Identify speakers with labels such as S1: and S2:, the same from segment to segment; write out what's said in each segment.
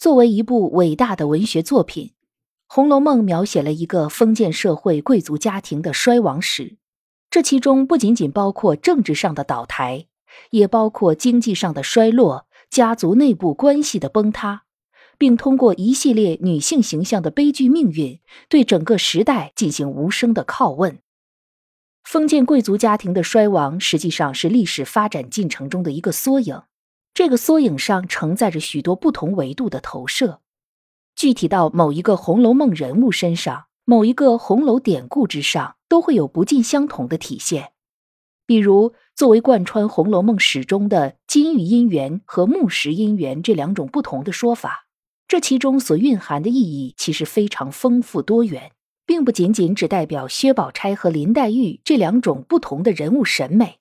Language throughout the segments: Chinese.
S1: 作为一部伟大的文学作品，《红楼梦》描写了一个封建社会贵族家庭的衰亡史。这其中不仅仅包括政治上的倒台，也包括经济上的衰落、家族内部关系的崩塌，并通过一系列女性形象的悲剧命运，对整个时代进行无声的拷问。封建贵族家庭的衰亡，实际上是历史发展进程中的一个缩影。这个缩影上承载着许多不同维度的投射，具体到某一个《红楼梦》人物身上，某一个红楼典故之上，都会有不尽相同的体现。比如，作为贯穿《红楼梦》始终的金玉姻缘和木石姻缘这两种不同的说法，这其中所蕴含的意义其实非常丰富多元，并不仅仅只代表薛宝钗和林黛玉这两种不同的人物审美。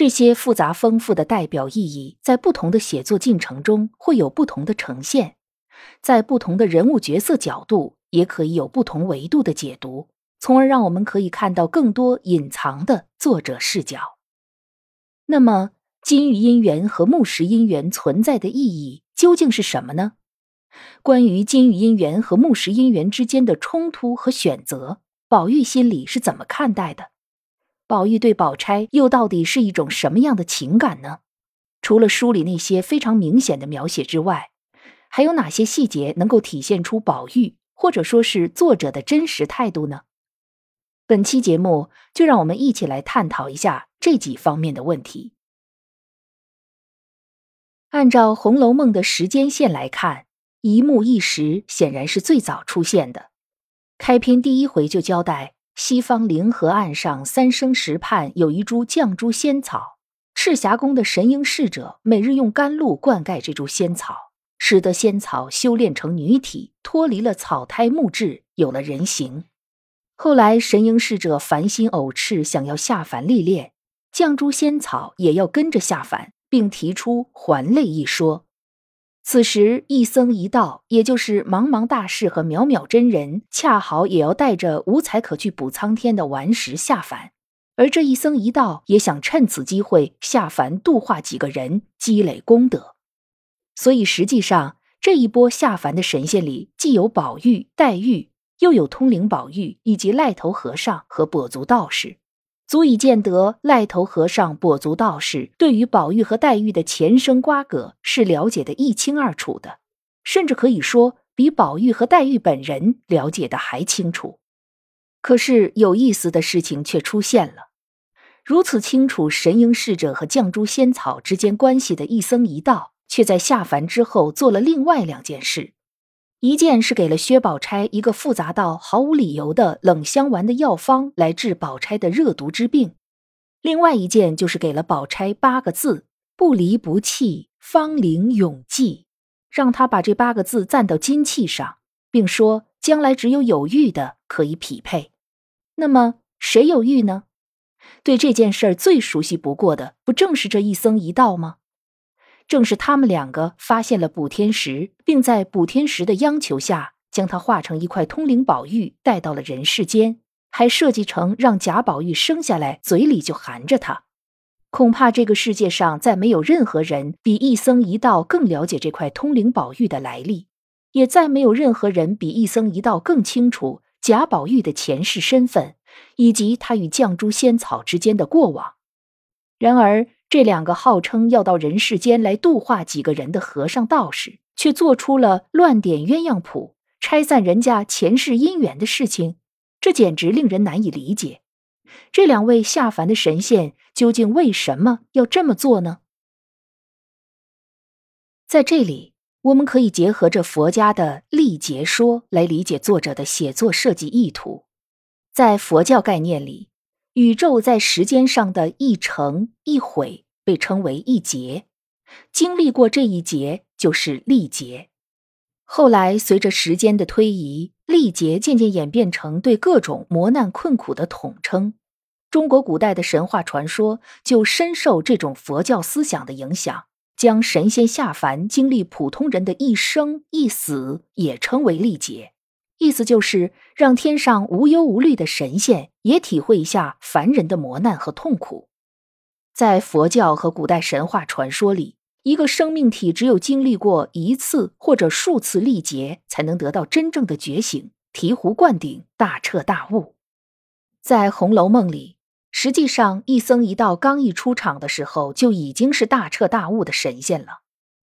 S1: 这些复杂丰富的代表意义，在不同的写作进程中会有不同的呈现，在不同的人物角色角度，也可以有不同维度的解读，从而让我们可以看到更多隐藏的作者视角。那么，金玉姻缘和木石姻缘存在的意义究竟是什么呢？关于金玉姻缘和木石姻缘之间的冲突和选择，宝玉心里是怎么看待的？宝玉对宝钗又到底是一种什么样的情感呢？除了书里那些非常明显的描写之外，还有哪些细节能够体现出宝玉或者说是作者的真实态度呢？本期节目就让我们一起来探讨一下这几方面的问题。按照《红楼梦》的时间线来看，一木一石显然是最早出现的。开篇第一回就交代。西方灵河岸上三生石畔有一株绛珠仙草，赤霞宫的神瑛侍者每日用甘露灌溉这株仙草，使得仙草修炼成女体，脱离了草胎木质，有了人形。后来神瑛侍者凡心偶赤，想要下凡历练，绛珠仙草也要跟着下凡，并提出还类一说。此时，一僧一道，也就是茫茫大士和渺渺真人，恰好也要带着无才可去补苍天的顽石下凡。而这一僧一道也想趁此机会下凡度化几个人，积累功德。所以，实际上这一波下凡的神仙里，既有宝玉、黛玉，又有通灵宝玉以及赖头和尚和跛足道士。足以见得赖头和尚、跛足道士对于宝玉和黛玉的前生瓜葛是了解的一清二楚的，甚至可以说比宝玉和黛玉本人了解的还清楚。可是有意思的事情却出现了：如此清楚神瑛侍者和绛珠仙草之间关系的一僧一道，却在下凡之后做了另外两件事。一件是给了薛宝钗一个复杂到毫无理由的冷香丸的药方来治宝钗的热毒之病，另外一件就是给了宝钗八个字：不离不弃，芳龄永继，让她把这八个字赞到金器上，并说将来只有有玉的可以匹配。那么谁有玉呢？对这件事儿最熟悉不过的，不正是这一僧一道吗？正是他们两个发现了补天石，并在补天石的央求下，将它化成一块通灵宝玉带到了人世间，还设计成让贾宝玉生下来嘴里就含着它。恐怕这个世界上再没有任何人比一僧一道更了解这块通灵宝玉的来历，也再没有任何人比一僧一道更清楚贾宝玉的前世身份以及他与绛珠仙草之间的过往。然而。这两个号称要到人世间来度化几个人的和尚道士，却做出了乱点鸳鸯谱、拆散人家前世姻缘的事情，这简直令人难以理解。这两位下凡的神仙究竟为什么要这么做呢？在这里，我们可以结合着佛家的历劫说来理解作者的写作设计意图。在佛教概念里。宇宙在时间上的一成一毁被称为一劫，经历过这一劫就是历劫。后来随着时间的推移，历劫渐渐演变成对各种磨难困苦的统称。中国古代的神话传说就深受这种佛教思想的影响，将神仙下凡经历普通人的一生一死也称为历劫。意思就是让天上无忧无虑的神仙也体会一下凡人的磨难和痛苦。在佛教和古代神话传说里，一个生命体只有经历过一次或者数次历劫，才能得到真正的觉醒，醍醐灌顶，大彻大悟。在《红楼梦》里，实际上一僧一道刚一出场的时候，就已经是大彻大悟的神仙了。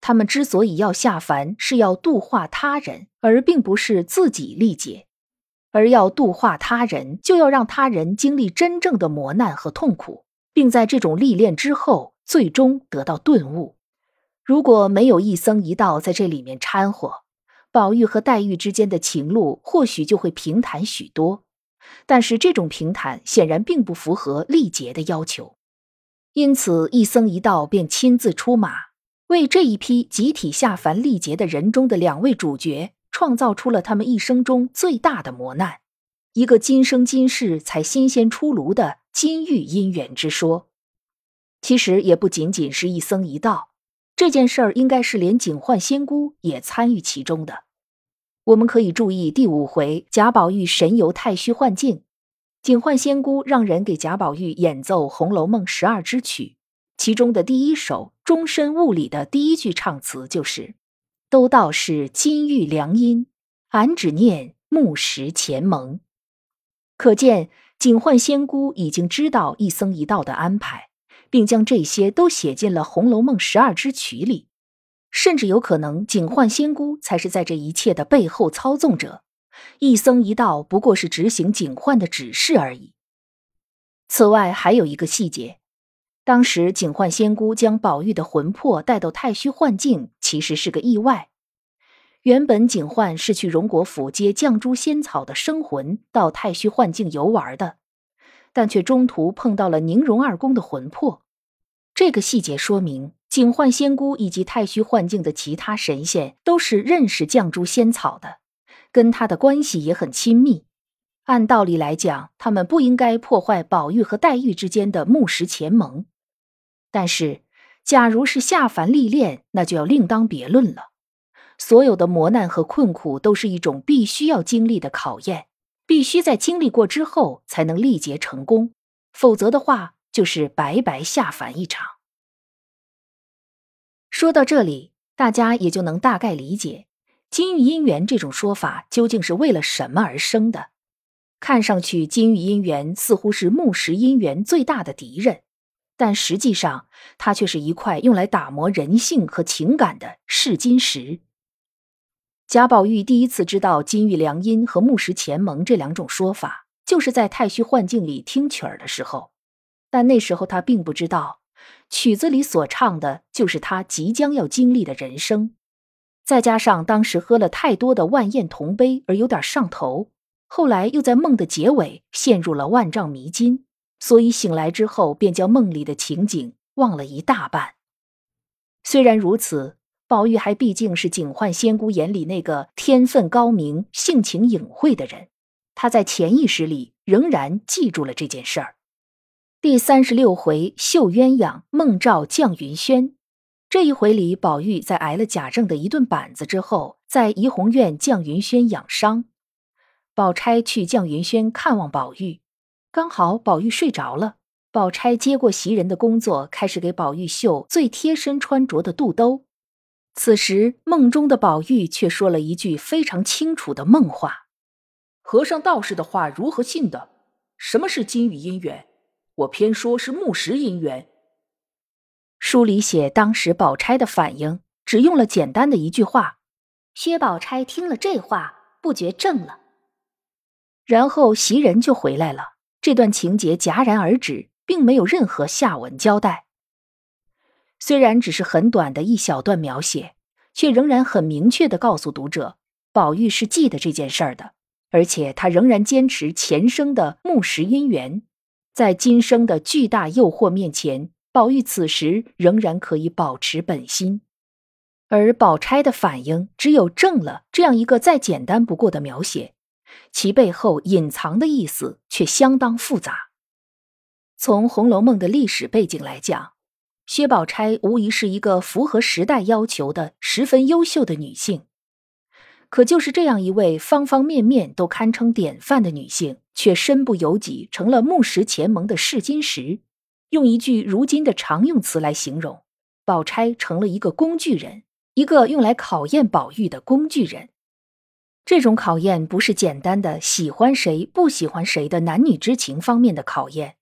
S1: 他们之所以要下凡，是要度化他人，而并不是自己历劫。而要度化他人，就要让他人经历真正的磨难和痛苦，并在这种历练之后，最终得到顿悟。如果没有一僧一道在这里面掺和，宝玉和黛玉之间的情路或许就会平坦许多。但是这种平坦显然并不符合历劫的要求，因此一僧一道便亲自出马。为这一批集体下凡历劫的人中的两位主角，创造出了他们一生中最大的磨难，一个今生今世才新鲜出炉的金玉姻缘之说。其实也不仅仅是一僧一道，这件事儿应该是连警幻仙姑也参与其中的。我们可以注意第五回贾宝玉神游太虚幻境，警幻仙姑让人给贾宝玉演奏《红楼梦》十二支曲。其中的第一首《终身物里》的第一句唱词就是：“都道是金玉良姻，俺只念木石前盟。”可见警幻仙姑已经知道一僧一道的安排，并将这些都写进了《红楼梦》十二支曲里。甚至有可能，警幻仙姑才是在这一切的背后操纵者，一僧一道不过是执行警幻的指示而已。此外，还有一个细节。当时警幻仙姑将宝玉的魂魄带到太虚幻境，其实是个意外。原本警幻是去荣国府接绛珠仙草的生魂到太虚幻境游玩的，但却中途碰到了宁荣二公的魂魄。这个细节说明，警幻仙姑以及太虚幻境的其他神仙都是认识绛珠仙草的，跟他的关系也很亲密。按道理来讲，他们不应该破坏宝玉和黛玉之间的木石前盟。但是，假如是下凡历练，那就要另当别论了。所有的磨难和困苦都是一种必须要经历的考验，必须在经历过之后才能历劫成功，否则的话就是白白下凡一场。说到这里，大家也就能大概理解“金玉姻缘”这种说法究竟是为了什么而生的。看上去，金玉姻缘似乎是木石姻缘最大的敌人。但实际上，它却是一块用来打磨人性和情感的试金石。贾宝玉第一次知道“金玉良姻”和“木石前盟”这两种说法，就是在太虚幻境里听曲儿的时候。但那时候他并不知道，曲子里所唱的就是他即将要经历的人生。再加上当时喝了太多的万宴同杯，而有点上头，后来又在梦的结尾陷入了万丈迷津。所以醒来之后，便将梦里的情景忘了一大半。虽然如此，宝玉还毕竟是警幻仙姑眼里那个天分高明、性情隐晦的人，他在潜意识里仍然记住了这件事儿。第三十六回绣鸳鸯梦照绛云轩，这一回里，宝玉在挨了贾政的一顿板子之后，在怡红院绛云轩养伤。宝钗去绛云轩看望宝玉。刚好宝玉睡着了，宝钗接过袭人的工作，开始给宝玉绣最贴身穿着的肚兜。此时梦中的宝玉却说了一句非常清楚的梦话：“
S2: 和尚道士的话如何信的？什么是金玉姻缘？我偏说是木石姻缘。”
S1: 书里写当时宝钗的反应，只用了简单的一句话。
S3: 薛宝钗听了这话，不觉怔了，
S1: 然后袭人就回来了。这段情节戛然而止，并没有任何下文交代。虽然只是很短的一小段描写，却仍然很明确的告诉读者，宝玉是记得这件事儿的，而且他仍然坚持前生的木石姻缘，在今生的巨大诱惑面前，宝玉此时仍然可以保持本心。而宝钗的反应只有正了这样一个再简单不过的描写，其背后隐藏的意思却相当复杂。从《红楼梦》的历史背景来讲，薛宝钗无疑是一个符合时代要求的十分优秀的女性。可就是这样一位方方面面都堪称典范的女性，却身不由己，成了木石前盟的试金石。用一句如今的常用词来形容，宝钗成了一个工具人。一个用来考验宝玉的工具人，这种考验不是简单的喜欢谁不喜欢谁的男女之情方面的考验，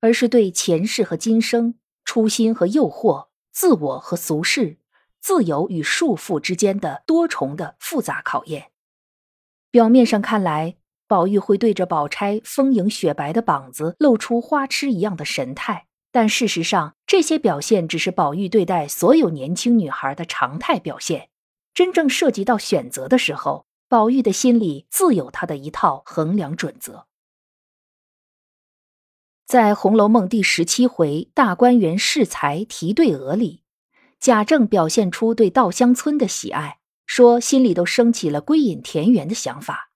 S1: 而是对前世和今生、初心和诱惑、自我和俗世、自由与束缚之间的多重的复杂考验。表面上看来，宝玉会对着宝钗丰盈雪白的膀子露出花痴一样的神态。但事实上，这些表现只是宝玉对待所有年轻女孩的常态表现。真正涉及到选择的时候，宝玉的心里自有他的一套衡量准则。在《红楼梦》第十七回“大观园试才提对额”里，贾政表现出对稻香村的喜爱，说心里都升起了归隐田园的想法。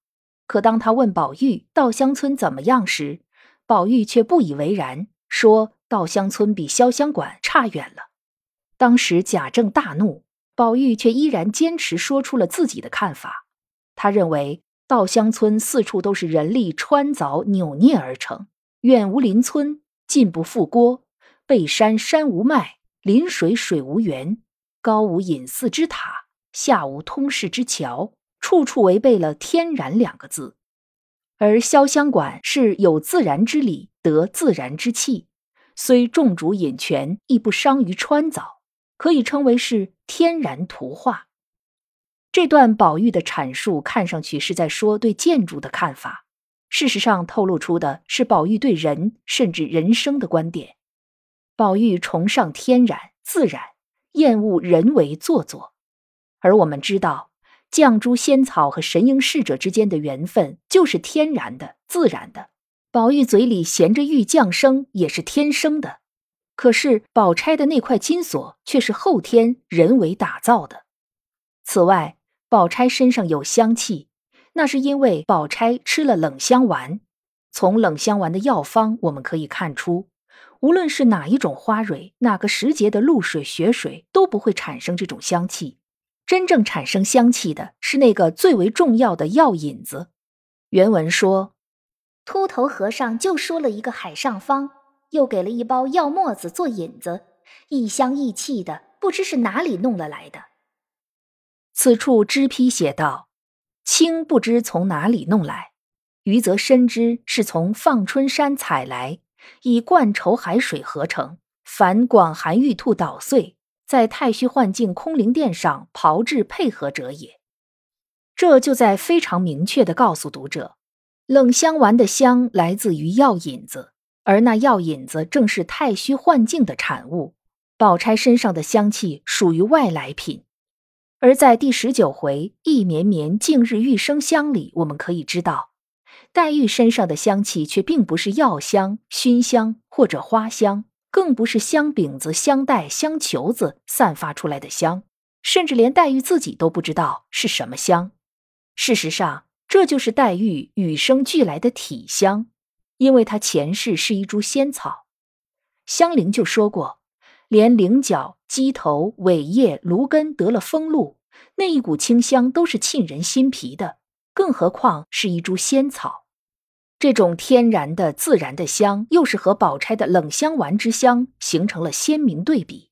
S1: 可当他问宝玉稻香村怎么样时，宝玉却不以为然，说。稻香村比潇湘馆差远了。当时贾政大怒，宝玉却依然坚持说出了自己的看法。他认为稻香村四处都是人力穿凿扭捏而成，远无邻村，近不复郭，背山山无脉，临水水无源，高无隐寺之塔，下无通市之桥，处处违背了天然两个字。而潇湘馆是有自然之理，得自然之气。虽众主引泉，亦不伤于川藻，可以称为是天然图画。这段宝玉的阐述看上去是在说对建筑的看法，事实上透露出的是宝玉对人甚至人生的观点。宝玉崇尚天然自然，厌恶人为做作。而我们知道，绛珠仙草和神瑛侍者之间的缘分就是天然的、自然的。宝玉嘴里衔着玉降生也是天生的，可是宝钗的那块金锁却是后天人为打造的。此外，宝钗身上有香气，那是因为宝钗吃了冷香丸。从冷香丸的药方，我们可以看出，无论是哪一种花蕊、哪个时节的露水、雪水，都不会产生这种香气。真正产生香气的是那个最为重要的药引子。原文说。
S3: 秃头和尚就说了一个海上方，又给了一包药沫子做引子，一香一气的，不知是哪里弄了来的。
S1: 此处支批写道：“清不知从哪里弄来，余则深知是从放春山采来，以灌稠海水合成，凡广寒玉兔捣碎，在太虚幻境空灵殿上炮制配合者也。”这就在非常明确的告诉读者。冷香丸的香来自于药引子，而那药引子正是太虚幻境的产物。宝钗身上的香气属于外来品，而在第十九回“意绵绵，近日玉生香”里，我们可以知道，黛玉身上的香气却并不是药香、熏香或者花香，更不是香饼子、香袋、香球子散发出来的香，甚至连黛玉自己都不知道是什么香。事实上。这就是黛玉与生俱来的体香，因为她前世是一株仙草。香菱就说过，连菱角、鸡头、尾叶、芦根得了风露，那一股清香都是沁人心脾的，更何况是一株仙草。这种天然的、自然的香，又是和宝钗的冷香丸之香形成了鲜明对比。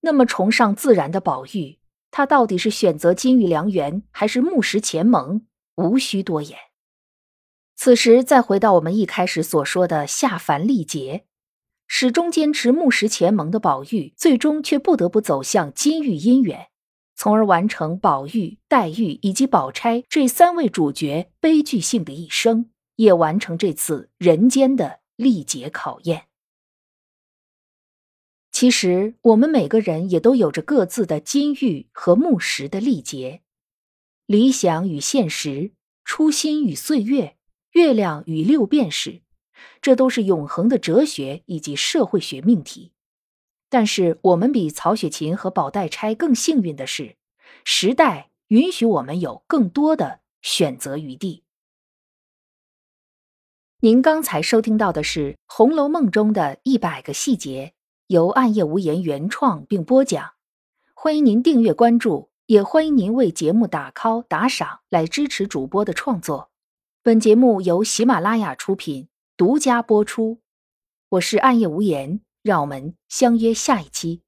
S1: 那么，崇尚自然的宝玉，他到底是选择金玉良缘，还是木石前盟？无需多言。此时再回到我们一开始所说的下凡历劫，始终坚持木石前盟的宝玉，最终却不得不走向金玉姻缘，从而完成宝玉、黛玉以及宝钗这三位主角悲剧性的一生，也完成这次人间的历劫考验。其实，我们每个人也都有着各自的金玉和木石的历劫。理想与现实，初心与岁月，月亮与六便士，这都是永恒的哲学以及社会学命题。但是我们比曹雪芹和宝黛钗更幸运的是，时代允许我们有更多的选择余地。您刚才收听到的是《红楼梦》中的一百个细节，由暗夜无言原创并播讲。欢迎您订阅关注，也欢迎您为节目打 call 打赏来支持主播的创作。本节目由喜马拉雅出品，独家播出。我是暗夜无言，让我们相约下一期。